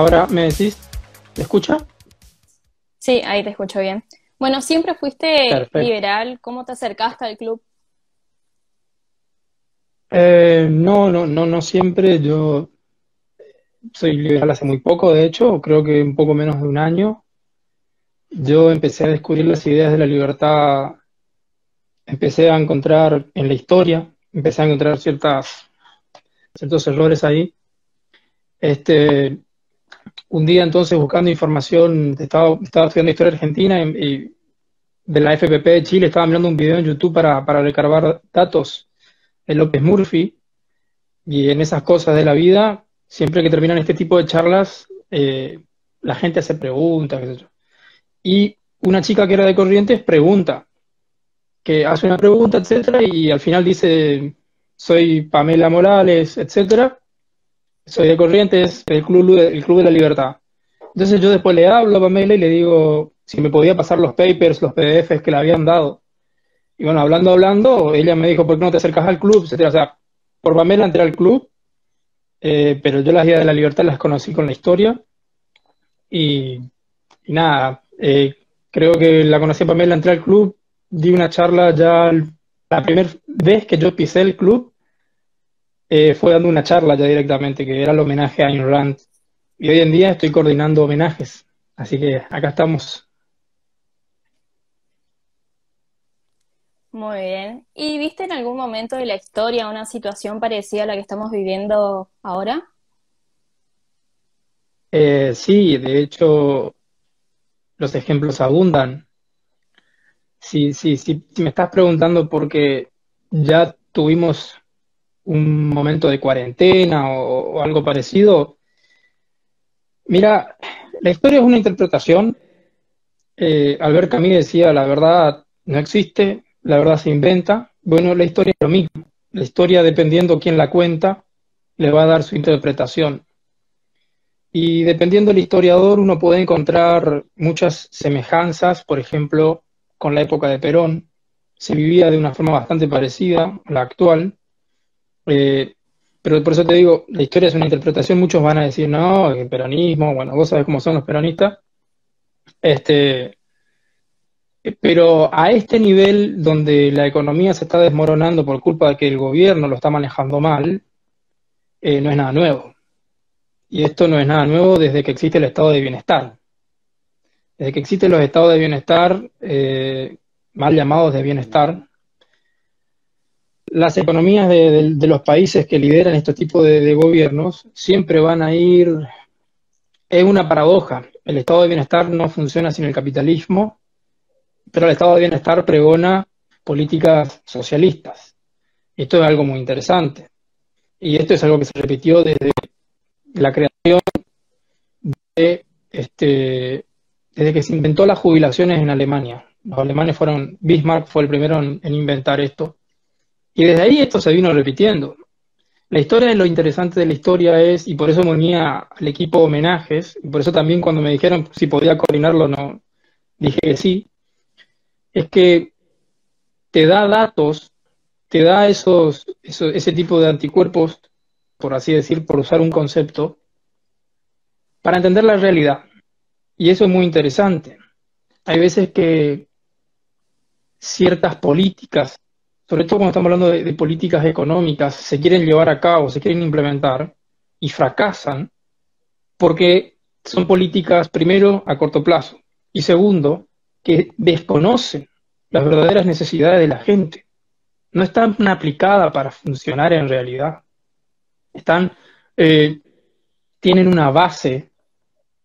Ahora me decís, ¿te escucha? Sí, ahí te escucho bien. Bueno, siempre fuiste Perfecto. liberal. ¿Cómo te acercaste al club? Eh, no, no, no, no siempre. Yo soy liberal hace muy poco, de hecho, creo que un poco menos de un año. Yo empecé a descubrir las ideas de la libertad, empecé a encontrar en la historia, empecé a encontrar ciertas, ciertos errores ahí. Este, un día entonces buscando información, estaba, estaba estudiando historia argentina y, de la FPP de Chile, estaba mirando un video en YouTube para, para recargar datos de López Murphy y en esas cosas de la vida, siempre que terminan este tipo de charlas, eh, la gente hace preguntas, qué sé. Y una chica que era de Corrientes pregunta, que hace una pregunta, etcétera, y al final dice, soy Pamela Morales, etcétera, soy de Corrientes, el Club, el Club de la Libertad. Entonces yo después le hablo a Pamela y le digo si me podía pasar los papers, los PDFs que le habían dado. Y bueno, hablando, hablando, ella me dijo, ¿por qué no te acercas al club? O sea, por Pamela entré al club, eh, pero yo las ideas de la libertad las conocí con la historia. Y, y nada, eh, creo que la conocí a Pamela, entré al club, di una charla ya la primera vez que yo pisé el club, eh, fue dando una charla ya directamente, que era el homenaje a Ayn Rand. Y hoy en día estoy coordinando homenajes. Así que acá estamos. Muy bien. ¿Y viste en algún momento de la historia una situación parecida a la que estamos viviendo ahora? Eh, sí, de hecho, los ejemplos abundan. Sí, sí, sí, si me estás preguntando porque ya tuvimos un momento de cuarentena o, algo parecido, mira, la historia es una interpretación. Eh, Albert Camus decía, la verdad no existe, la verdad se inventa. Bueno, la historia es lo mismo. La historia, dependiendo quién la cuenta, le va a dar su interpretación. Y dependiendo del historiador, uno puede encontrar muchas semejanzas, por ejemplo, con la época de Perón. Se vivía de una forma bastante parecida a la actual. Eh, pero por eso te digo, la historia es una interpretación. Muchos van a decir, no, el peronismo, bueno, vos sabés cómo son los peronistas. Este, pero a este nivel donde la economía se está desmoronando por culpa de que el gobierno lo está manejando mal, eh, no es nada nuevo. Y esto no es nada nuevo desde que existe el estado de bienestar. Desde que existen los estados de bienestar, eh, mal llamados de bienestar, las economías de, los países que lideran este tipo de, gobiernos siempre van a ir, es una paradoja, el estado de bienestar no funciona sin el capitalismo, pero el estado de bienestar pregona políticas socialistas. Esto es algo muy interesante. Y esto es algo que se repitió desde la creación de este, desde que se inventó las jubilaciones en Alemania. Los alemanes fueron, Bismarck fue el primero en inventar esto. Y desde ahí esto se vino repitiendo. La historia de lo interesante de la historia es, y por eso me unía al equipo homenajes, y por eso también cuando me dijeron si podía coordinarlo, no, dije que sí, es que te da datos, te da esos, ese tipo de anticuerpos, por así decir, por usar un concepto, para entender la realidad. Y eso es muy interesante. Hay veces que ciertas políticas sobre todo cuando estamos hablando de, políticas económicas, se quieren llevar a cabo, se quieren implementar y fracasan porque son políticas, primero, a corto plazo y segundo, que desconocen las verdaderas necesidades de la gente. No están aplicadas para funcionar en realidad. Están, eh, tienen una base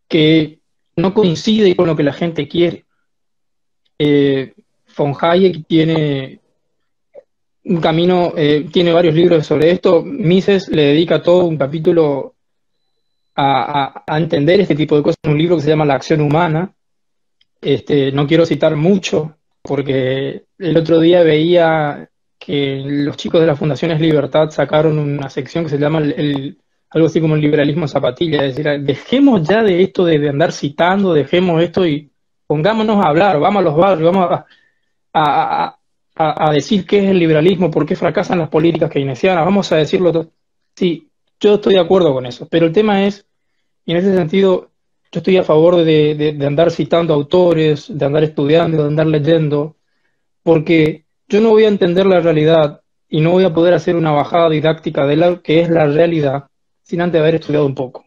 que no coincide con lo que la gente quiere. Eh, von Hayek tiene un camino, eh, tiene varios libros sobre esto. Mises le dedica todo un capítulo a, entender este tipo de cosas, un libro que se llama La acción humana. Este, no quiero citar mucho, porque el otro día veía que los chicos de la Fundación Es Libertad sacaron una sección que se llama el, algo así como el liberalismo zapatilla, es decir, dejemos ya de esto de, de andar citando, dejemos esto y pongámonos a hablar, vamos a los barrios, vamos a, a, decir qué es el liberalismo, por qué fracasan las políticas keynesianas, vamos a decirlo todo. Sí, yo estoy de acuerdo con eso, pero el tema es Y en ese sentido, yo estoy a favor de, andar citando autores, de andar estudiando, de andar leyendo, porque yo no voy a entender la realidad y no voy a poder hacer una bajada didáctica de lo que es la realidad sin antes haber estudiado un poco.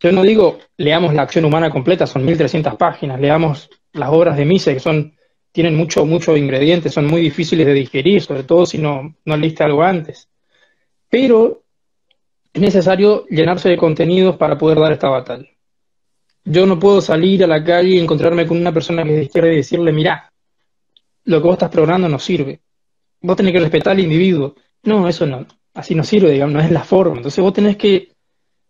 Yo no digo leamos la acción humana completa, son 1300 páginas, leamos las obras de Mise, que son, tienen mucho, mucho ingredientes, son muy difíciles de digerir, sobre todo si no, no leíste algo antes. Pero es necesario llenarse de contenidos para poder dar esta batalla. Yo no puedo salir a la calle y encontrarme con una persona que es de izquierda y decirle, mirá, lo que vos estás programando no sirve. Vos tenés que respetar al individuo. No, eso no, así no sirve, digamos, no es la forma. Entonces vos tenés que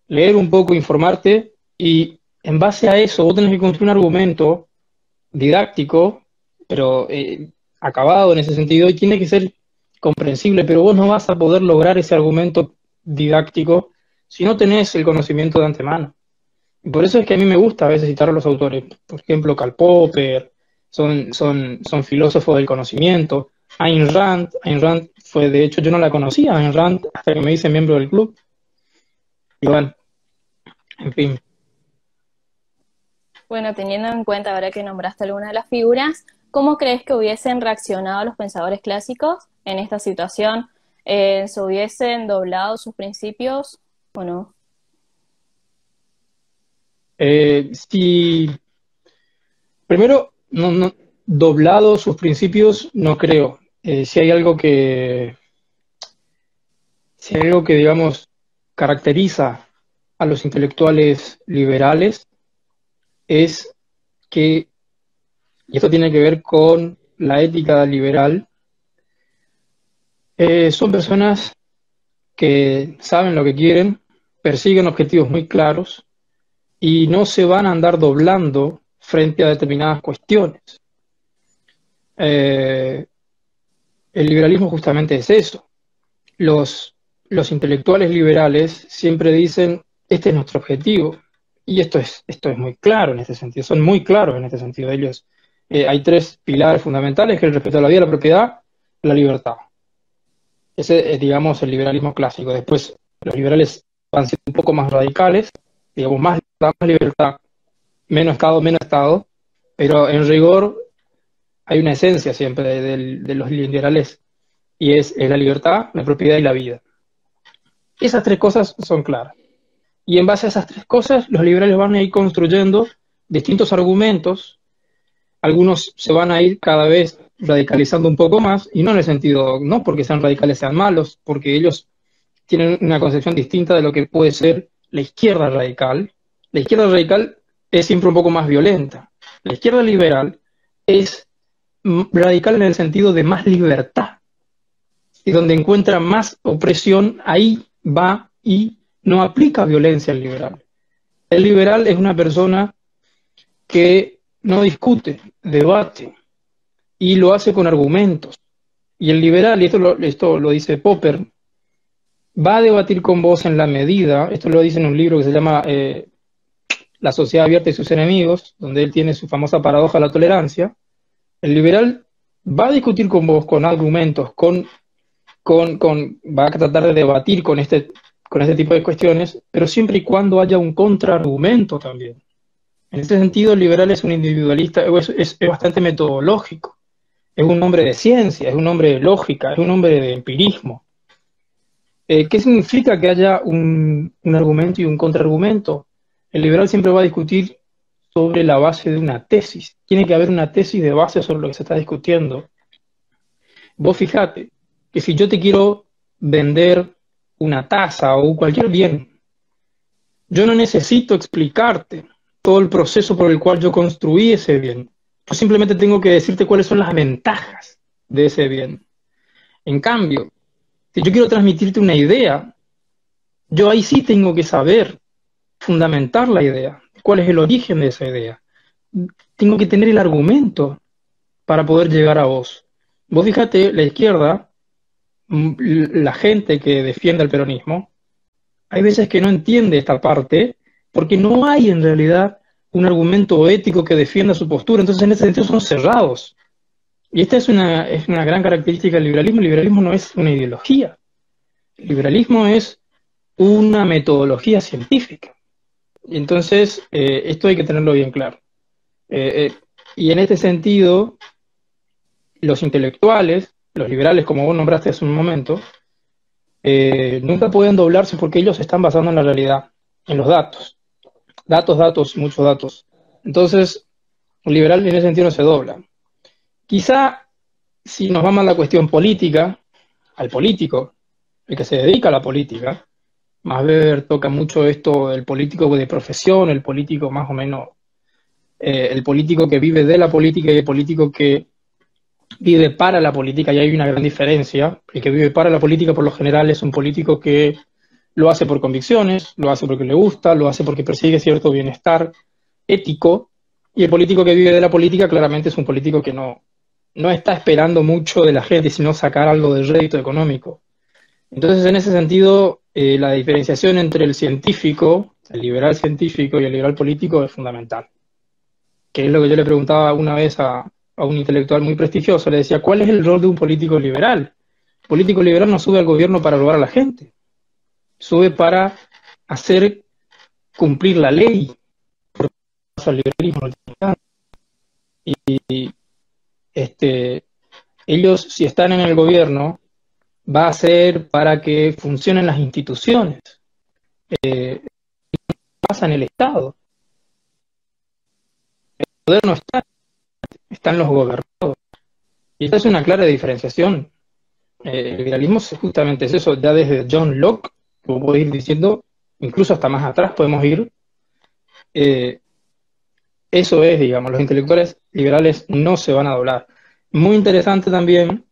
leer un poco, informarte y en base a eso vos tenés que construir un argumento didáctico, pero eh, acabado en ese sentido y tiene que ser comprensible, pero vos no vas a poder lograr ese argumento didáctico si no tenés el conocimiento de antemano. Y por eso es que a mí me gusta a veces citar a los autores, por ejemplo, Karl Popper, son, son, son filósofos del conocimiento. Ayn Rand, Ayn Rand fue, de hecho, yo no la conocía, Ayn Rand, hasta que me hice miembro del club. Y bueno, en fin. Bueno, teniendo en cuenta ahora que nombraste alguna de las figuras, ¿cómo crees que hubiesen reaccionado los pensadores clásicos en esta situación? Eh, ¿Se hubiesen doblado sus principios o no? Eh, si primero no, doblado sus principios no creo. Eh, si hay algo que si hay algo que digamos caracteriza a los intelectuales liberales es que, y esto tiene que ver con la ética liberal, eh, son personas que saben lo que quieren, persiguen objetivos muy claros y no se van a andar doblando frente a determinadas cuestiones. Eh, el liberalismo justamente es eso. Los, los intelectuales liberales siempre dicen este es nuestro objetivo. Y esto es, esto es muy claro en este sentido, son muy claros en este sentido. Ellos, eh, hay tres pilares fundamentales, que es el respeto a la vida, la propiedad, la libertad. Ese es, digamos, el liberalismo clásico. Después, los liberales van siendo un poco más radicales, digamos, más libertad, más libertad, menos Estado, menos Estado, pero en rigor hay una esencia siempre de, los liberales, y es la libertad, la propiedad y la vida. Esas tres cosas son claras. Y en base a esas tres cosas, los liberales van a ir construyendo distintos argumentos. Algunos se van a ir cada vez radicalizando un poco más, y no en el sentido, no porque sean radicales sean malos, porque ellos tienen una concepción distinta de lo que puede ser la izquierda radical. La izquierda radical es siempre un poco más violenta. La izquierda liberal es radical en el sentido de más libertad. Y donde encuentra más opresión, ahí va y no aplica violencia al liberal. El liberal es una persona que no discute, debate y lo hace con argumentos. Y el liberal, y esto lo, esto lo dice Popper, va a debatir con vos en la medida, esto lo dice en un libro que se llama eh, La sociedad abierta y sus enemigos, donde él tiene su famosa paradoja de la tolerancia. El liberal va a discutir con vos con argumentos, con, con, con, va a tratar de debatir con este con este tipo de cuestiones, pero siempre y cuando haya un contraargumento también. En este sentido, el liberal es un individualista, es, bastante metodológico, es un hombre de ciencia, es un hombre de lógica, es un hombre de empirismo. Eh, ¿Qué significa que haya un, un argumento y un contraargumento? El liberal siempre va a discutir sobre la base de una tesis. Tiene que haber una tesis de base sobre lo que se está discutiendo. Vos fijate que si yo te quiero vender una taza o cualquier bien. Yo no necesito explicarte todo el proceso por el cual yo construí ese bien. Yo simplemente tengo que decirte cuáles son las ventajas de ese bien. En cambio, si yo quiero transmitirte una idea, yo ahí sí tengo que saber fundamentar la idea, cuál es el origen de esa idea. Tengo que tener el argumento para poder llegar a vos. Vos fíjate, la izquierda la gente que defiende el peronismo, hay veces que no entiende esta parte porque no hay en realidad un argumento ético que defienda su postura, entonces en ese sentido son cerrados. Y esta es una, es una gran característica del liberalismo. El liberalismo no es una ideología. El liberalismo es una metodología científica. Entonces, eh, esto hay que tenerlo bien claro. Eh, y en este sentido, los intelectuales, los liberales, como vos nombraste hace un momento, nunca pueden doblarse porque ellos se están basando en la realidad, en los datos. Datos, datos, muchos datos. Entonces, un liberal en ese sentido no se dobla. Quizá si nos vamos a la cuestión política, al político, el que se dedica a la política, más ver toca mucho esto del político de profesión, el político más o menos, eh, el político que vive de la política y el político que vive para la política, y hay una gran diferencia. El que vive para la política por lo general es un político que lo hace por convicciones, lo hace porque le gusta, lo hace porque persigue cierto bienestar ético, y el político que vive de la política claramente es un político que no, no está esperando mucho de la gente, sino sacar algo de rédito económico. Entonces, en ese sentido, eh, la diferenciación entre el científico, el liberal científico y el liberal político es fundamental. Que es lo que yo le preguntaba una vez a, a un intelectual muy prestigioso. Le decía, ¿cuál es el rol de un político liberal? Político liberal no sube al gobierno para robar a la gente, sube para hacer cumplir la ley. Al liberalismo. Y, este, ellos, si están en el gobierno, va a ser para que funcionen las instituciones. Eh, pasa en el Estado. El poder no está, están los gobernados. Y esta es una clara diferenciación. Eh, el liberalismo justamente es eso, ya desde John Locke, como puedo ir diciendo, incluso hasta más atrás podemos ir. Eh, eso es, digamos, los intelectuales liberales no se van a doblar. Muy interesante también,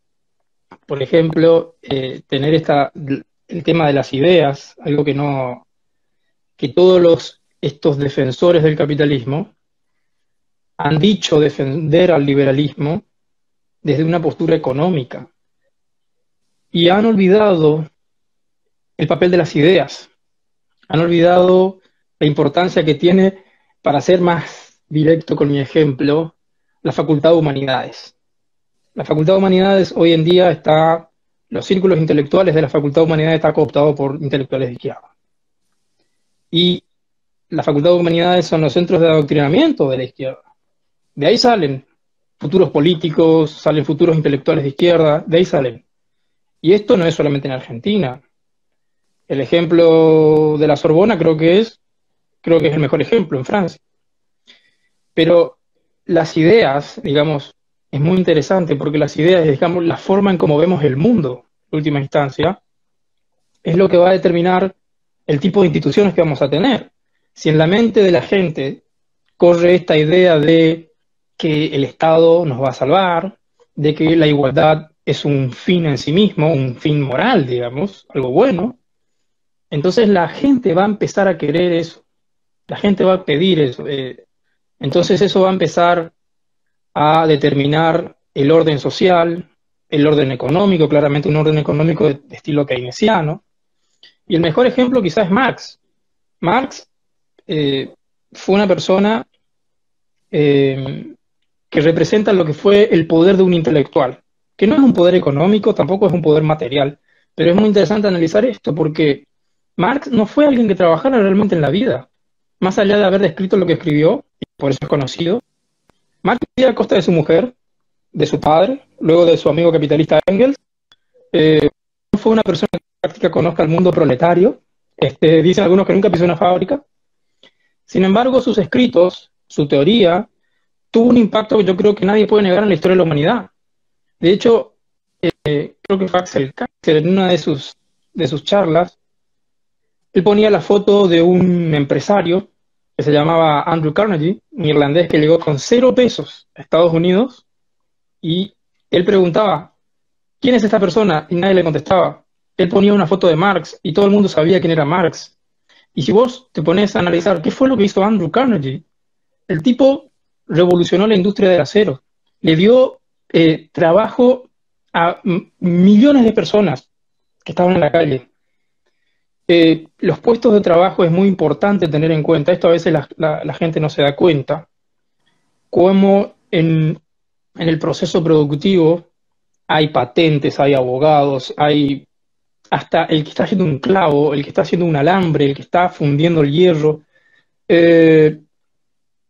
por ejemplo, eh, tener esta, el tema de las ideas, algo que no, que todos los, estos defensores del capitalismo han dicho defender al liberalismo desde una postura económica y han olvidado el papel de las ideas, han olvidado la importancia que tiene para ser más directo con mi ejemplo, la Facultad de Humanidades. La Facultad de Humanidades hoy en día está, los círculos intelectuales de la Facultad de Humanidades está cooptado por intelectuales de izquierda. Y la Facultad de Humanidades son los centros de adoctrinamiento de la izquierda. De ahí salen futuros políticos, salen futuros intelectuales de izquierda, de ahí salen. Y esto no es solamente en Argentina. El ejemplo de la Sorbona creo que es, creo que es el mejor ejemplo en Francia. Pero las ideas, digamos, es muy interesante porque las ideas, digamos, la forma en cómo vemos el mundo, en última instancia, es lo que va a determinar el tipo de instituciones que vamos a tener. Si en la mente de la gente corre esta idea de que el Estado nos va a salvar, de que la igualdad es un fin en sí mismo, un fin moral, digamos, algo bueno, entonces la gente va a empezar a querer eso, la gente va a pedir eso. Eh, entonces eso va a empezar a determinar el orden social, el orden económico, claramente un orden económico de, estilo keynesiano. Y el mejor ejemplo quizás es Marx. Marx eh, fue una persona eh, que representa lo que fue el poder de un intelectual, que no es un poder económico, tampoco es un poder material, pero es muy interesante analizar esto porque Marx no fue alguien que trabajara realmente en la vida. Más allá de haber descrito lo que escribió, por eso es conocido. Marx vivía a costa de su mujer, de su padre, luego de su amigo capitalista Engels. Eh, fue una persona que en práctica conozca el mundo proletario. Este, dicen algunos que nunca pisó una fábrica. Sin embargo, sus escritos, su teoría, tuvo un impacto que yo creo que nadie puede negar en la historia de la humanidad. De hecho, eh, creo que Axel Kaiser, en una de sus charlas, él ponía la foto de un empresario que se llamaba Andrew Carnegie, un irlandés que llegó con cero pesos a Estados Unidos y él preguntaba, ¿quién es esta persona? Y nadie le contestaba. Él ponía una foto de Marx y todo el mundo sabía quién era Marx. Y si vos te pones a analizar qué fue lo que hizo Andrew Carnegie, el tipo revolucionó la industria del acero, le dio eh, trabajo a millones de personas que estaban en la calle. Eh, los puestos de trabajo es muy importante tener en cuenta, esto a veces la, gente no se da cuenta, como en, el proceso productivo hay patentes, hay abogados, hay hasta el que está haciendo un clavo, el que está haciendo un alambre, el que está fundiendo el hierro, eh,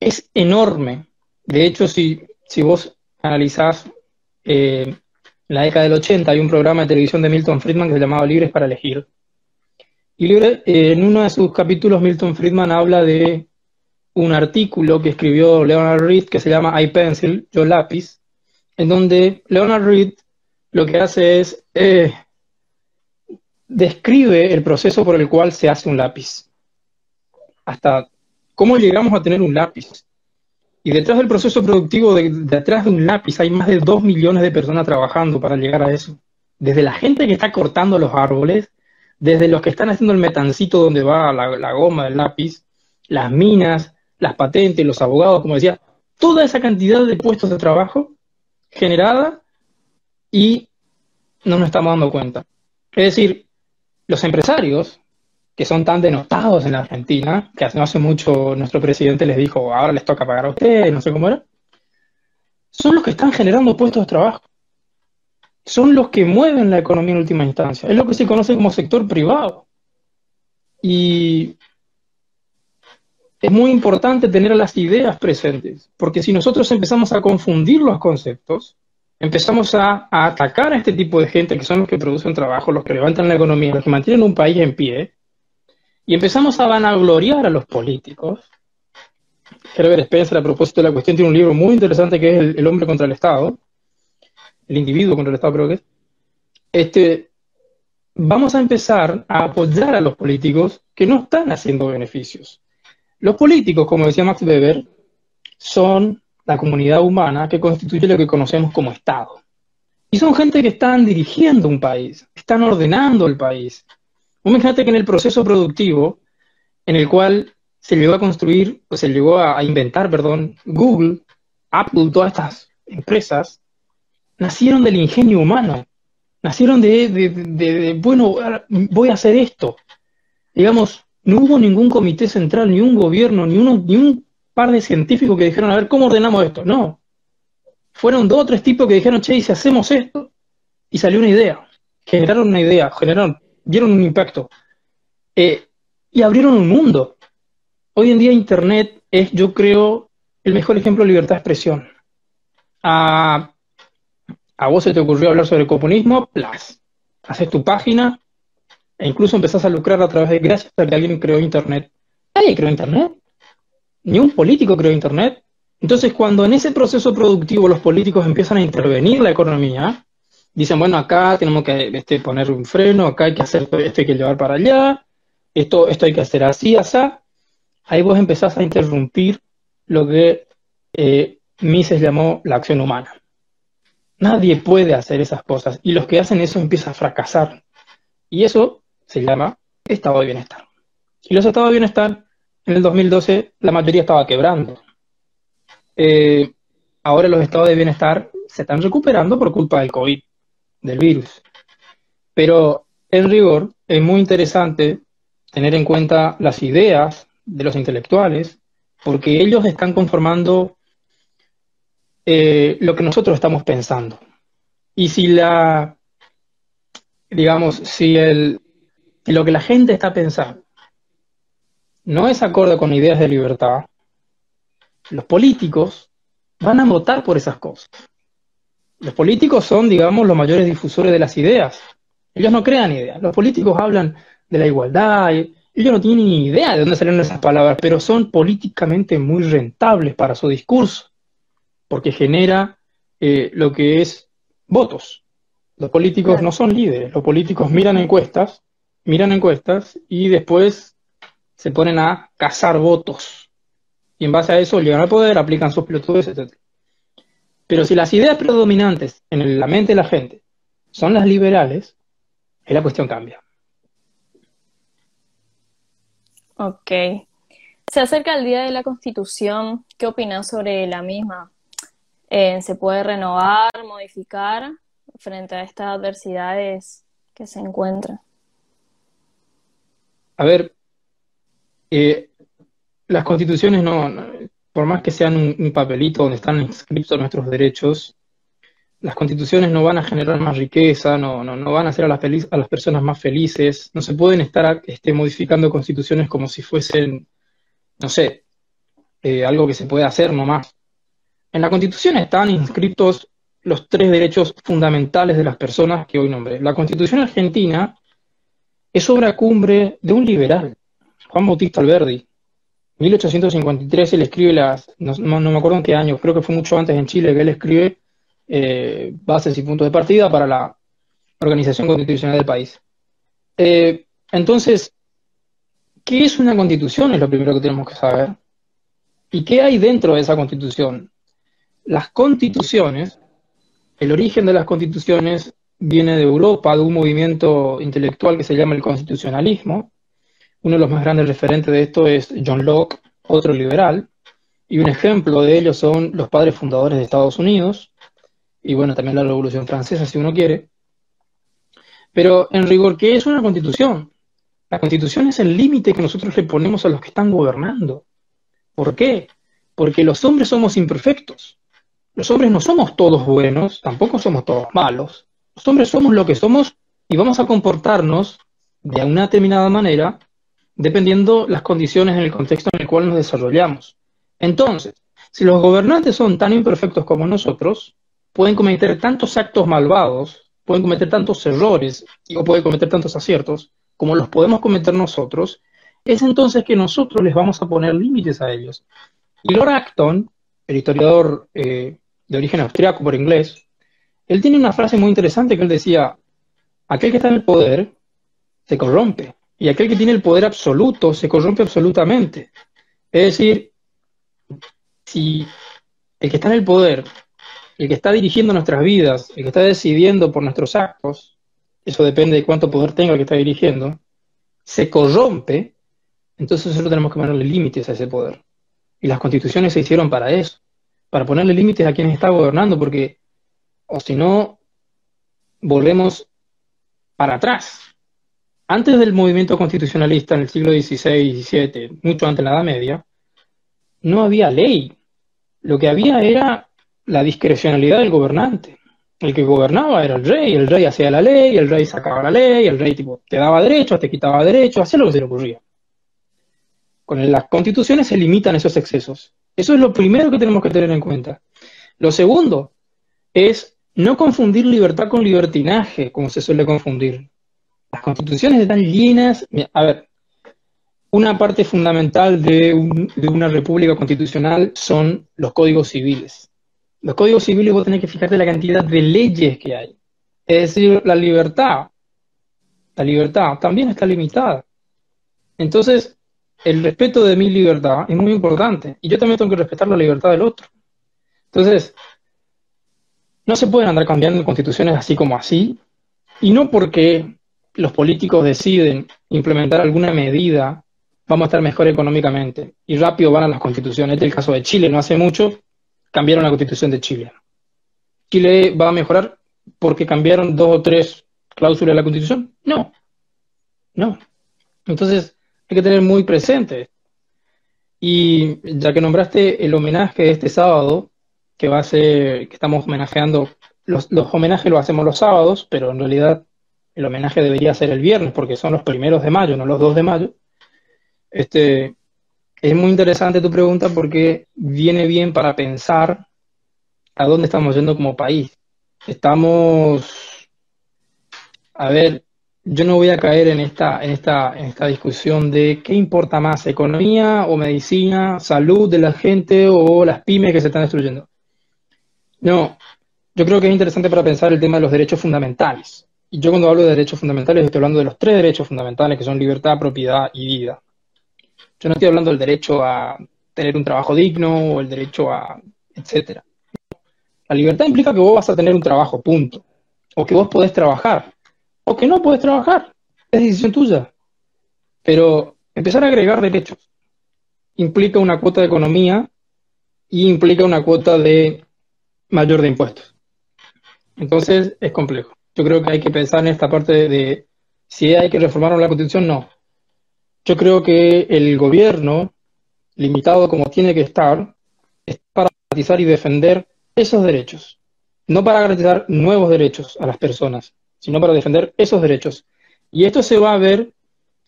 es enorme. De hecho, si, si vos analizás eh, la década del 80, hay un programa de televisión de Milton Friedman que se llamaba Libres para elegir. Y eh, en uno de sus capítulos, Milton Friedman habla de un artículo que escribió Leonard Reed que se llama iPencil, Yo Lápiz, en donde Leonard Reed lo que hace es eh, describe el proceso por el cual se hace un lápiz. Hasta cómo llegamos a tener un lápiz. Y detrás del proceso productivo, de, detrás de un lápiz, hay más de dos millones de personas trabajando para llegar a eso. Desde la gente que está cortando los árboles, desde los que están haciendo el metancito donde va la, goma del lápiz, las minas, las patentes, los abogados, como decía, toda esa cantidad de puestos de trabajo generada y no nos estamos dando cuenta. Es decir, los empresarios que son tan denotados en la Argentina, que hace no hace mucho nuestro presidente les dijo, ahora les toca pagar a ustedes, no sé cómo era, son los que están generando puestos de trabajo. Son los que mueven la economía en última instancia. Es lo que se conoce como sector privado. Y es muy importante tener las ideas presentes, porque si nosotros empezamos a confundir los conceptos, empezamos a, atacar a este tipo de gente que son los que producen trabajo, los que levantan la economía, los que mantienen un país en pie, y empezamos a vanagloriar a los políticos. Herbert Spencer, a propósito de la cuestión, tiene un libro muy interesante que es El, hombre contra el Estado, el individuo contra el Estado, creo que es. Este, vamos a empezar a apoyar a los políticos que no están haciendo beneficios. Los políticos, como decía Max Weber, son la comunidad humana que constituye lo que conocemos como Estado. Y son gente que están dirigiendo un país, están ordenando el país, Imagínate que en el proceso productivo, en el cual se llegó a construir, o se llegó a, inventar, perdón, Google, Apple, todas estas empresas, nacieron del ingenio humano, nacieron de, bueno, voy a hacer esto. Digamos, no hubo ningún comité central, ni un gobierno, ni, un par de científicos que dijeron, a ver, ¿cómo ordenamos esto? No. Fueron dos o tres tipos que dijeron, che, si hacemos esto, y salió una idea. Generaron una idea, generaron dieron un impacto eh, y abrieron un mundo. Hoy en día Internet es, yo creo, el mejor ejemplo de libertad de expresión. A, a vos se te ocurrió hablar sobre el comunismo, plus. Haces tu página e incluso empezás a lucrar a través de gracias a que alguien creó Internet. Nadie creó Internet. Ni un político creó Internet. Entonces, cuando en ese proceso productivo los políticos empiezan a intervenir la economía, dicen, bueno, acá tenemos que este, poner un freno, acá hay que hacer esto, hay que llevar para allá, esto, esto hay que hacer así, así. Ahí vos empezás a interrumpir lo que eh, Mises llamó la acción humana. Nadie puede hacer esas cosas y los que hacen eso empiezan a fracasar. Y eso se llama estado de bienestar. Y los estados de bienestar, en el 2012, la mayoría estaba quebrando. Eh, ahora los estados de bienestar se están recuperando por culpa del COVID del virus. Pero en rigor es muy interesante tener en cuenta las ideas de los intelectuales, porque ellos están conformando eh, lo que nosotros estamos pensando. Y si la, digamos, si el, lo que la gente está pensando no es acorde con ideas de libertad, los políticos van a votar por esas cosas. Los políticos son, digamos, los mayores difusores de las ideas. Ellos no crean ideas. Los políticos hablan de la igualdad. ellos no tienen ni idea de dónde salen esas palabras, pero son políticamente muy rentables para su discurso, porque genera eh, lo que es votos. Los políticos no son líderes. Los políticos miran encuestas, miran encuestas y después se ponen a cazar votos. Y en base a eso llegan al poder, aplican sus pelotudes, etc. Pero si las ideas predominantes en la mente de la gente son las liberales, ahí la cuestión cambia. Ok. Se acerca el Día de la Constitución. ¿Qué opinas sobre la misma? Eh, ¿Se puede renovar, modificar frente a estas adversidades que se encuentran? A ver, eh, las constituciones no, por más que sean un, papelito donde están inscritos nuestros derechos, las constituciones no van a generar más riqueza, no, no, no van a hacer a las, personas más felices, no se pueden estar este, modificando constituciones como si fuesen no sé, eh, algo que se puede hacer nomás. En la Constitución están inscritos los tres derechos fundamentales de las personas que hoy nombré. La Constitución argentina es obra cumbre de un liberal, Juan Bautista Alberdi. 1853 él escribe las, no, me acuerdo en qué año, creo que fue mucho antes en Chile que él escribe eh, bases y puntos de partida para la organización constitucional del país. Eh, entonces, ¿qué es una constitución? Es lo primero que tenemos que saber. ¿Y qué hay dentro de esa constitución? Las constituciones, el origen de las constituciones viene de Europa, de un movimiento intelectual que se llama el constitucionalismo. Uno de los más grandes referentes de esto es John Locke, otro liberal, y un ejemplo de ello son los padres fundadores de Estados Unidos, y bueno, también la Revolución Francesa, si uno quiere. Pero en rigor, ¿qué es una constitución? La constitución es el límite que nosotros le ponemos a los que están gobernando. ¿Por qué? Porque los hombres somos imperfectos. Los hombres no somos todos buenos, tampoco somos todos malos. Los hombres somos lo que somos y vamos a comportarnos de una determinada manera dependiendo las condiciones en el contexto en el cual nos desarrollamos. Entonces, si los gobernantes son tan imperfectos como nosotros, pueden cometer tantos actos malvados, pueden cometer tantos errores o pueden cometer tantos aciertos como los podemos cometer nosotros, es entonces que nosotros les vamos a poner límites a ellos. Y Lord Acton, el historiador eh, de origen austriaco por inglés, él tiene una frase muy interesante que él decía, aquel que está en el poder se corrompe, y aquel que tiene el poder absoluto se corrompe absolutamente. Es decir, si el que está en el poder, el que está dirigiendo nuestras vidas, el que está decidiendo por nuestros actos, eso depende de cuánto poder tenga el que está dirigiendo, se corrompe, entonces nosotros tenemos que ponerle límites a ese poder. Y las constituciones se hicieron para eso, para ponerle límites a quien está gobernando, porque o si no, volvemos para atrás. Antes del movimiento constitucionalista en el siglo XVI XVII, mucho antes de la Edad Media, no había ley. Lo que había era la discrecionalidad del gobernante. El que gobernaba era el rey, el rey hacía la ley, el rey sacaba la ley, el rey tipo, te daba derechos, te quitaba derechos, hacía lo que se le ocurría. Con las constituciones se limitan esos excesos. Eso es lo primero que tenemos que tener en cuenta. Lo segundo es no confundir libertad con libertinaje, como se suele confundir. Las constituciones están llenas. A ver, una parte fundamental de, una república constitucional son los códigos civiles. Los códigos civiles vos tenés que fijarte la cantidad de leyes que hay. Es decir, la libertad. La libertad también está limitada. Entonces, el respeto de mi libertad es muy importante. Y yo también tengo que respetar la libertad del otro. Entonces, no se pueden andar cambiando constituciones así como así, y no porque los políticos deciden implementar alguna medida, vamos a estar mejor económicamente, y rápido van a las constituciones. Este es el caso de Chile, no hace mucho cambiaron la constitución de Chile. ¿Chile va a mejorar porque cambiaron dos o tres cláusulas de la constitución? No, no. Entonces hay que tener muy presente. Y ya que nombraste el homenaje de este sábado, que va a ser, que estamos homenajeando, los, los homenajes los hacemos los sábados, pero en realidad el homenaje debería ser el viernes, porque son los primeros de mayo, no los dos de mayo. Este, es muy interesante tu pregunta porque viene bien para pensar a dónde estamos yendo como país. Estamos, a ver, yo no voy a caer en esta, en esta, en esta discusión de qué importa más, economía o medicina, salud de la gente o las pymes que se están destruyendo. No, yo creo que es interesante para pensar el tema de los derechos fundamentales. Y yo cuando hablo de derechos fundamentales estoy hablando de los tres derechos fundamentales que son libertad, propiedad y vida. Yo no estoy hablando del derecho a tener un trabajo digno o el derecho a etcétera. La libertad implica que vos vas a tener un trabajo, punto. O que vos podés trabajar. O que no podés trabajar. Es decisión tuya. Pero empezar a agregar derechos implica una cuota de economía y implica una cuota de mayor de impuestos. Entonces es complejo. Yo creo que hay que pensar en esta parte de, si hay que reformar la constitución, no. Yo creo que el gobierno, limitado como tiene que estar, es para garantizar y defender esos derechos. No para garantizar nuevos derechos a las personas, sino para defender esos derechos. Y esto se va a ver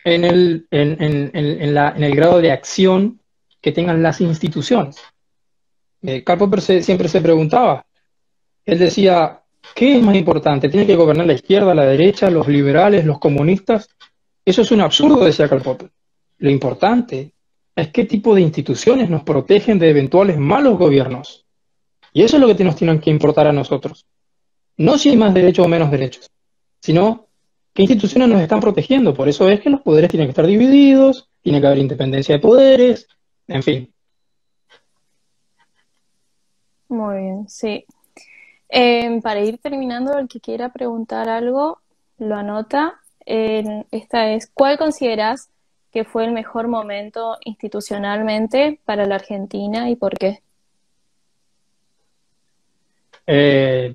en el, en, en, en, la, en el grado de acción que tengan las instituciones. Eh, Karl Popper siempre se preguntaba, él decía, ¿qué es más importante? ¿Tiene que gobernar la izquierda, la derecha, los liberales, los comunistas? Eso es un absurdo, decía Karl Popper. Lo importante es qué tipo de instituciones nos protegen de eventuales malos gobiernos. Y eso es lo que nos tiene que importar a nosotros. No si hay más derechos o menos derechos, sino qué instituciones nos están protegiendo. Por eso es que los poderes tienen que estar divididos, tiene que haber independencia de poderes, en fin. Muy bien, sí. Em, para ir terminando, el que quiera preguntar algo, lo anota. esta es, ¿cuál consideras que fue el mejor momento institucionalmente para la Argentina y por qué? Eh,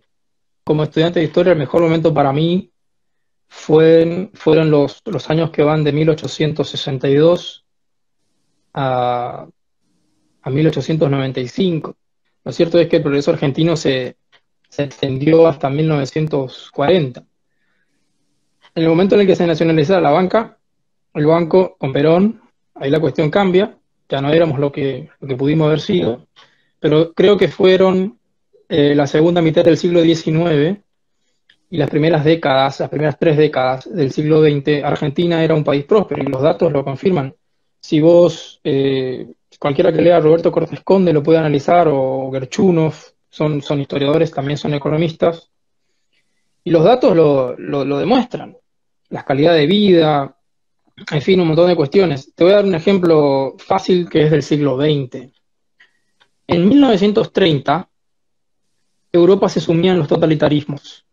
como estudiante de historia, el mejor momento para mí fue, fueron los, años que van de 1862 a, a 1895. Lo cierto es que el progreso argentino se, extendió hasta 1940. En el momento en el que se nacionaliza la banca, el banco con Perón, ahí la cuestión cambia, ya no éramos lo que, lo que pudimos haber sido, pero creo que fueron eh, la segunda mitad del siglo XIX y las primeras décadas, las primeras tres décadas del siglo XX, Argentina era un país próspero y los datos lo confirman. Si vos, eh, cualquiera que lea Roberto Cortés Conde lo puede analizar, o Gerchunov, son, son historiadores, también son economistas, y los datos lo, lo demuestran. La calidad de vida, en fin, un montón de cuestiones. Te voy a dar un ejemplo fácil que es del siglo XX. En 1930, Europa se sumía en los totalitarismos.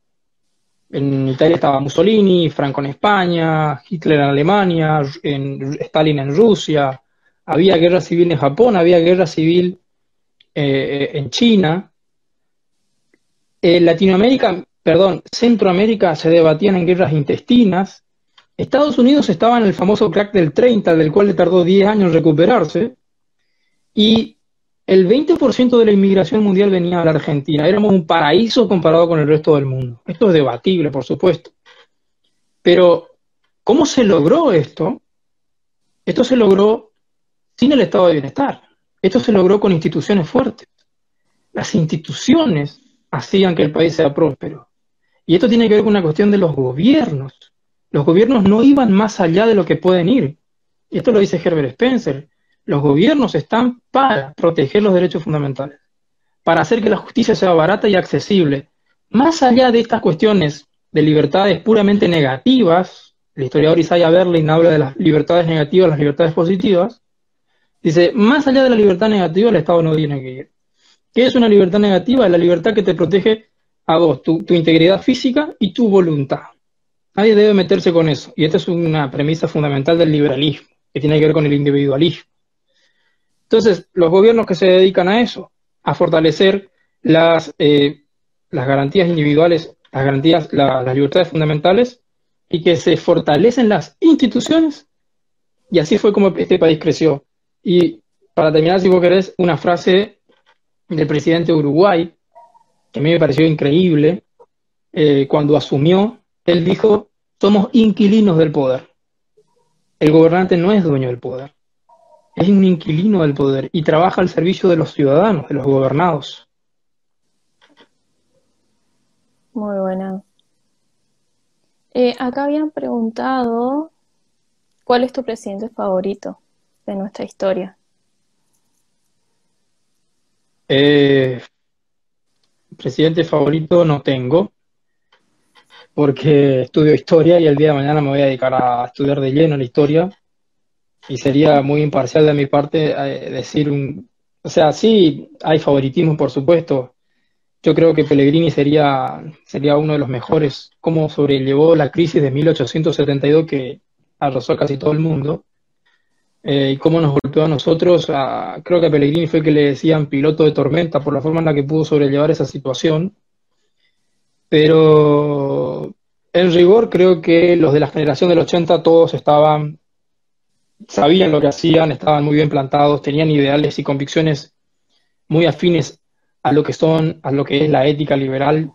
En Italia estaba Mussolini, Franco en España, Hitler en Alemania, Stalin en Rusia, había guerra civil en Japón, había guerra civil eh, en China. En Latinoamérica, perdón, Centroamérica se debatían en guerras intestinas. Estados Unidos estaba en el famoso crack del 30, del cual le tardó 10 años recuperarse. Y el 20% de la inmigración mundial venía a la Argentina. Éramos un paraíso comparado con el resto del mundo. Esto es debatible, por supuesto. Pero, ¿cómo se logró esto? Esto se logró sin el estado de bienestar. Esto se logró con instituciones fuertes. Las instituciones hacían que el país sea próspero. Y esto tiene que ver con una cuestión de los gobiernos. Los gobiernos no iban más allá de lo que pueden ir. Y esto lo dice Herbert Spencer. Los gobiernos están para proteger los derechos fundamentales, para hacer que la justicia sea barata y accesible. Más allá de estas cuestiones de libertades puramente negativas, el historiador Isaiah Berlin habla de las libertades negativas, las libertades positivas, dice, más allá de la libertad negativa, el Estado no tiene que ir. ¿Qué es una libertad negativa? Es la libertad que te protege a vos, tu, tu integridad física y tu voluntad. Nadie debe meterse con eso. Y esta es una premisa fundamental del liberalismo, que tiene que ver con el individualismo. Entonces, los gobiernos que se dedican a eso, a fortalecer las, eh, las garantías individuales, las garantías, las libertades fundamentales, y que se fortalecen las instituciones, y así fue como este país creció. Y para terminar, si vos querés, una frase del presidente de Uruguay, que a mí me pareció increíble, eh, cuando asumió, él dijo, somos inquilinos del poder. El gobernante no es dueño del poder es un inquilino del poder y trabaja al servicio de los ciudadanos, de los gobernados. Muy buena. Eh, acá habían preguntado cuál es tu presidente favorito de nuestra historia. Eh, presidente favorito no tengo, porque estudio historia y el día de mañana me voy a dedicar a estudiar de lleno la historia y sería muy imparcial de mi parte eh, decir un... O sea, sí, hay favoritismo, por supuesto. Yo creo que Pellegrini sería, sería uno de los mejores, cómo sobrellevó la crisis de 1872 que arrasó a casi todo el mundo, eh, y cómo nos golpeó a nosotros. creo que a Pellegrini fue que le decían piloto de tormenta por la forma en la que pudo sobrellevar esa situación. Pero en rigor creo que los de la generación del 80 todos estaban sabían lo que hacían, estaban muy bien plantados, tenían ideales y convicciones muy afines a lo que son, a lo que es la ética liberal.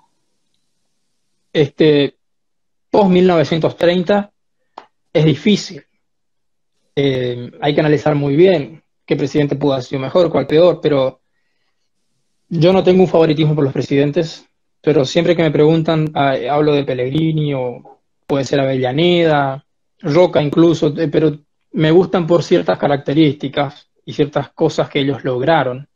Este, post 1930 es difícil. Eh, hay que analizar muy bien qué presidente pudo haber sido mejor, cuál peor, pero yo no tengo un favoritismo por los presidentes, pero siempre que me preguntan, ah, hablo de Pellegrini o puede ser Avellaneda, Roca incluso, eh, pero me gustan por ciertas características y ciertas cosas que ellos lograron.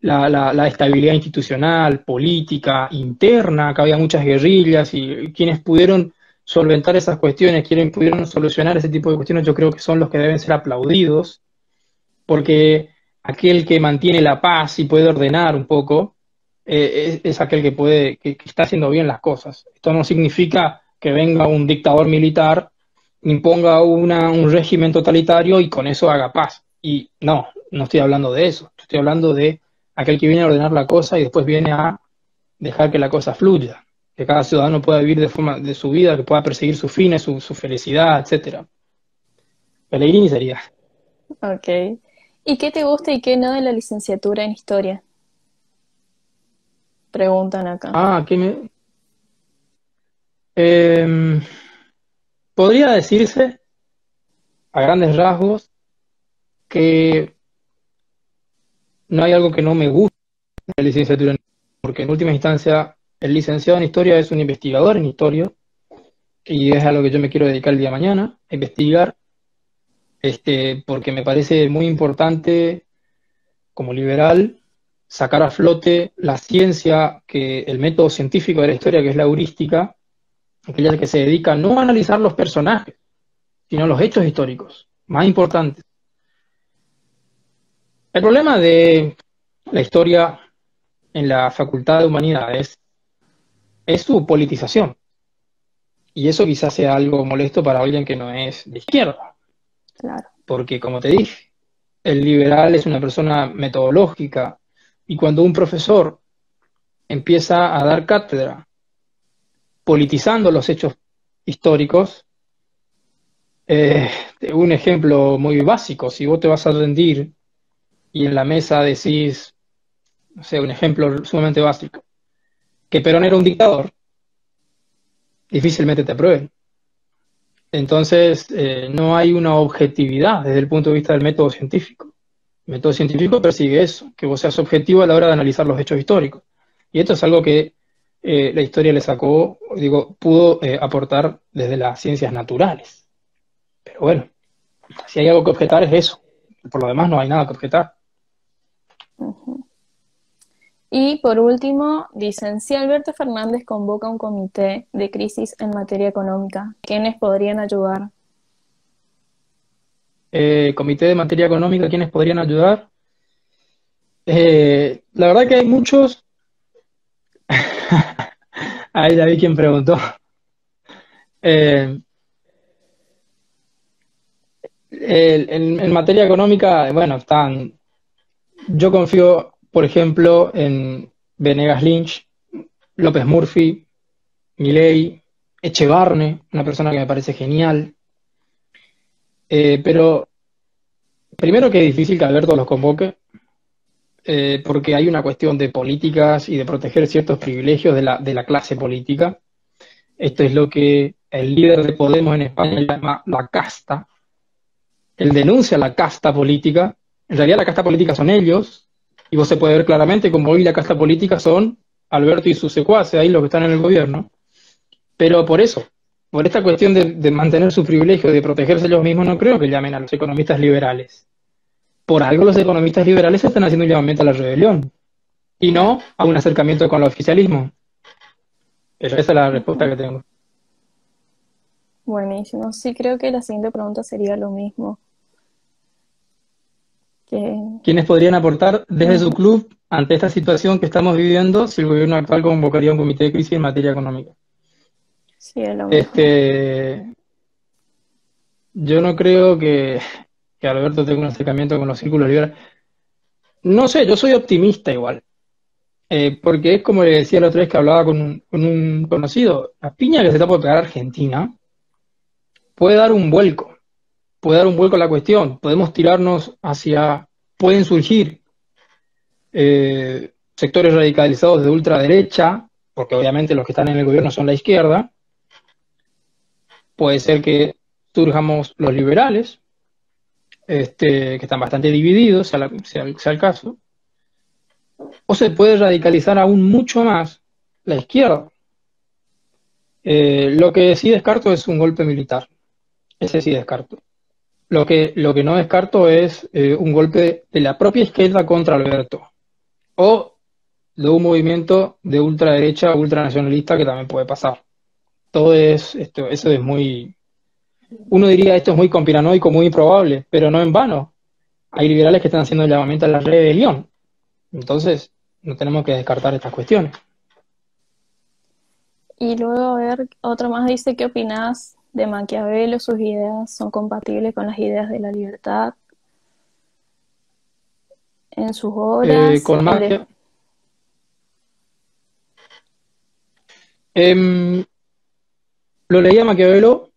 La, la, estabilidad institucional, política, interna, que había muchas guerrillas y quienes pudieron solventar esas cuestiones, quienes pudieron solucionar ese tipo de cuestiones, yo creo que son los que deben ser aplaudidos, porque aquel que mantiene la paz y puede ordenar un poco, eh, es, aquel que puede, que, está haciendo bien las cosas. Esto no significa que venga un dictador militar, imponga una, un régimen totalitario y con eso haga paz. Y no, no estoy hablando de eso, estoy hablando de aquel que viene a ordenar la cosa y después viene a dejar que la cosa fluya, que cada ciudadano pueda vivir de forma de su vida, que pueda perseguir sus fines, su, su felicidad, etcétera. Pellegrini sería. Ok. ¿Y qué te gusta y qué no de la licenciatura en historia? Preguntan acá. Ah, ¿qué me...? Em, podría decirse, a grandes rasgos, que no hay algo que no me guste de la licenciatura en porque en última instancia el licenciado en historia es un investigador en historia, y es a lo que yo me quiero dedicar el día de mañana, investigar este, porque me parece muy importante, como liberal, sacar a flote la ciencia, que el método científico de la historia, que es la heurística, aquella que se dedica no a analizar los personajes, sino los hechos históricos, más importantes. El problema de la historia en la Facultad de Humanidades es su politización. Y eso quizás sea algo molesto para alguien que no es de izquierda. Porque, como te dije, el liberal es una persona metodológica y cuando un profesor empieza a dar cátedra politizando los hechos históricos, eh, un ejemplo muy básico, si vos te vas a rendir y en la mesa decís, no sé, un ejemplo sumamente básico, que Perón era un dictador, difícilmente te aprueben. Entonces, eh, no hay una objetividad desde el punto de vista del método científico. El método científico persigue eso, que vos seas objetivo a la hora de analizar los hechos históricos. Y esto es algo que eh, la historia le sacó, digo, pudo eh, aportar desde las ciencias naturales. Pero bueno, si hay algo que objetar es eso. Por lo demás no hay nada que objetar. Y por último, dicen, si Alberto Fernández convoca un comité de crisis en materia económica, ¿quiénes podrían ayudar? Eh, comité de materia económica, ¿quiénes podrían ayudar? Eh, la verdad que hay muchos. Ahí ya vi quien preguntó. Eh, en materia económica, bueno, están. Yo confío por ejemplo, en Venegas Lynch, López Murphy, Milei, Echevarne, una persona que me parece genial. Eh, pero primero que es difícil que Alberto los convoque, eh, porque hay una cuestión de políticas y de proteger ciertos privilegios de la, de la clase política. Esto es lo que el líder de Podemos en España llama la casta. Él denuncia la casta política. En realidad la casta política son ellos, y vos se puede ver claramente como hoy la casta política son Alberto y sus secuaces, ahí los que están en el gobierno. Pero por eso, por esta cuestión de, mantener su privilegio, de protegerse ellos mismos, no creo que llamen a los economistas liberales. Por algo los economistas liberales están haciendo un llamamiento a la rebelión y no a un acercamiento con el oficialismo. Pero esa es la respuesta que tengo. Buenísimo. Sí, creo que la siguiente pregunta sería lo mismo. ¿Quiénes podrían aportar desde su club ante esta situación que estamos viviendo si el gobierno actual convocaría un comité de crisis en materia económica? Sí, este, yo no creo que, Alberto tenga un acercamiento con los círculos liberales. No sé, yo soy optimista igual. Eh, porque es como le decía la otra vez que hablaba con un, con un conocido, la piña que se está por pegar Argentina puede dar un vuelco puede dar un vuelco a la cuestión. Podemos tirarnos hacia, pueden surgir eh, sectores radicalizados de ultraderecha, porque obviamente los que están en el gobierno son la izquierda. Puede ser que surjamos los liberales, este, que están bastante divididos, sea, sea, el caso, o se puede radicalizar aún mucho más la izquierda. Eh, lo que sí descarto es un golpe militar. Ese sí descarto. Lo que, lo que no descarto es eh, un golpe de la propia izquierda contra Alberto. O de un movimiento de ultraderecha, ultranacionalista que también puede pasar. Todo es, eso es muy, uno diría esto es muy conspiranoico, muy improbable, pero no en vano. Hay liberales que están haciendo el llamamiento a la rebelión. Entonces, no tenemos que descartar estas cuestiones. Y luego, a ver, otro más dice, ¿qué opinas de Maquiavelo? ¿Sus ideas son compatibles con las ideas de la libertad? En sus obras. Eh, con em, lo leía Maquiavelo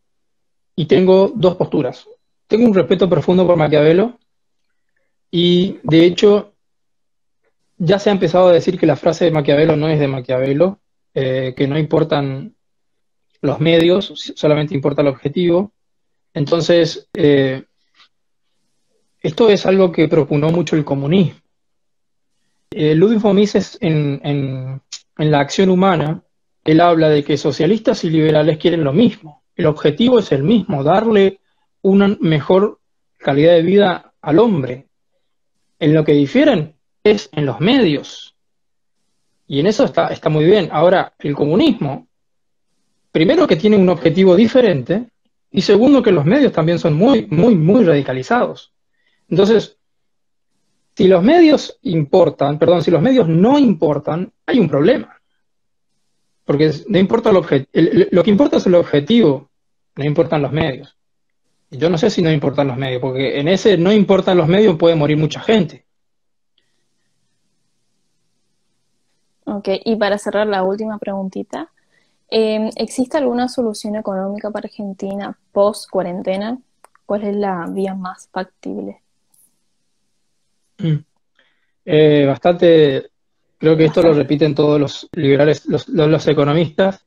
y tengo dos posturas. Tengo un respeto profundo por Maquiavelo y de hecho ya se ha empezado a decir que la frase de Maquiavelo no es de Maquiavelo, eh, que no importan los medios, solamente importa el objetivo. Entonces, eh, esto es algo que propugnó mucho el comunismo. Eh, Ludwig von Mises en, en La acción humana, él habla de que socialistas y liberales quieren lo mismo el objetivo es el mismo, darle una mejor calidad de vida al hombre. En lo que difieren es en los medios. Y en eso está, está muy bien. Ahora, el comunismo, primero que tiene un objetivo diferente, y segundo que los medios también son muy, muy, muy radicalizados. Entonces, si los medios importan, perdón, si los medios no importan, hay un problema. Porque no importa el lo que importa es el objetivo, no importan los medios. Yo no sé si no importan los medios, porque en ese no importan los medios puede morir mucha gente. Ok, y para cerrar la última preguntita, em, ¿existe alguna solución económica para Argentina post cuarentena? ¿Cuál es la vía más factible? Mm. Eh, bastante, creo que esto lo repiten todos los liberales, los economistas.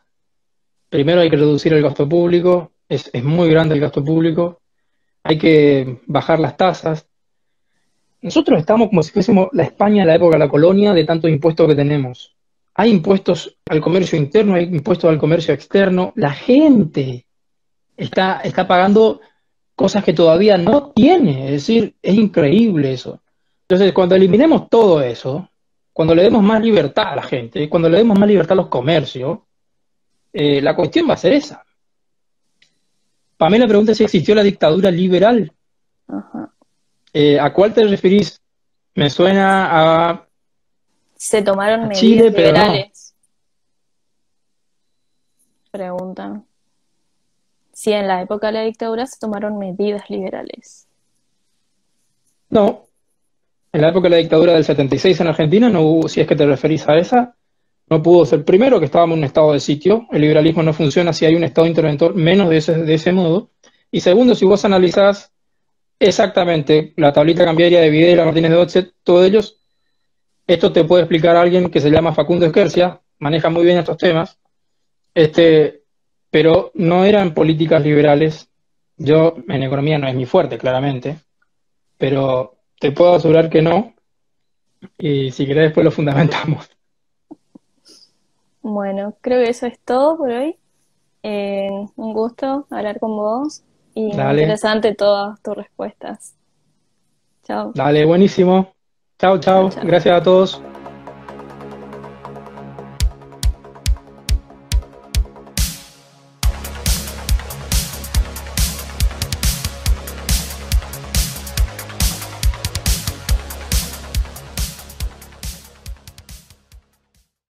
Primero hay que reducir el gasto público, es, muy grande el gasto público, hay que bajar las tasas. Nosotros estamos como si fuésemos la España en la época de la colonia de tantos impuestos que tenemos. Hay impuestos al comercio interno, hay impuestos al comercio externo. La gente está, está pagando cosas que todavía no tiene. Es decir, es increíble eso. Entonces, cuando eliminemos todo eso, cuando le demos más libertad a la gente, cuando le demos más libertad a los comercios, eh, la cuestión va a ser esa. Pamela pregunta si existió la dictadura liberal. Eh, ¿A cuál te referís? Me suena a. Se tomaron medidas liberales. Preguntan. Si en la época de la dictadura se tomaron medidas liberales. No. En la época de la dictadura del 76 en Argentina, no hubo, si es que te referís a esa, no pudo ser. Primero, que estábamos en un estado de sitio, el liberalismo no funciona si hay un estado interventor, menos de ese, de ese modo. Y segundo, si vos analizás exactamente la tablita cambiaria de Videla, Martínez de Otset, todos ellos, esto te puede explicar alguien que se llama Facundo Esquercia, maneja muy bien estos temas, este, pero no eran políticas liberales. Yo en economía no es mi fuerte, claramente, pero te puedo asegurar que no. Y si querés después lo fundamentamos. Bueno, creo que eso es todo por hoy. Eh, un gusto hablar con vos y interesante todas tus respuestas. Chao. Dale, buenísimo. Chao, chao. Gracias a todos.